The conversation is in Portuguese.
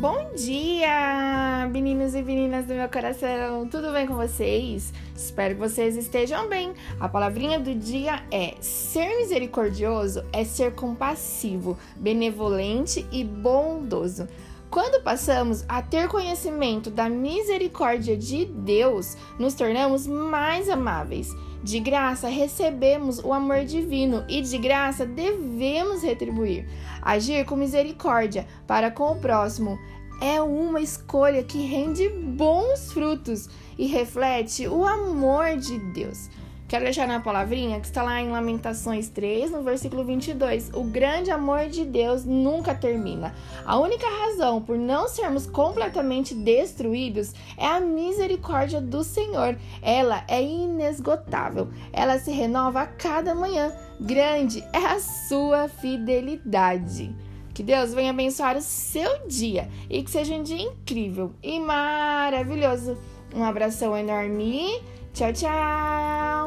Bom dia, meninos e meninas do meu coração. Tudo bem com vocês? Espero que vocês estejam bem. A palavrinha do dia é: ser misericordioso é ser compassivo, benevolente e bondoso. Quando passamos a ter conhecimento da misericórdia de Deus, nos tornamos mais amáveis. De graça recebemos o amor divino e de graça devemos retribuir. Agir com misericórdia para com o próximo é uma escolha que rende bons frutos e reflete o amor de Deus. Quero deixar na palavrinha que está lá em Lamentações 3, no versículo 22. O grande amor de Deus nunca termina. A única razão por não sermos completamente destruídos é a misericórdia do Senhor. Ela é inesgotável. Ela se renova a cada manhã. Grande é a sua fidelidade. Que Deus venha abençoar o seu dia e que seja um dia incrível e maravilhoso. Um abração enorme Tchau, tchau!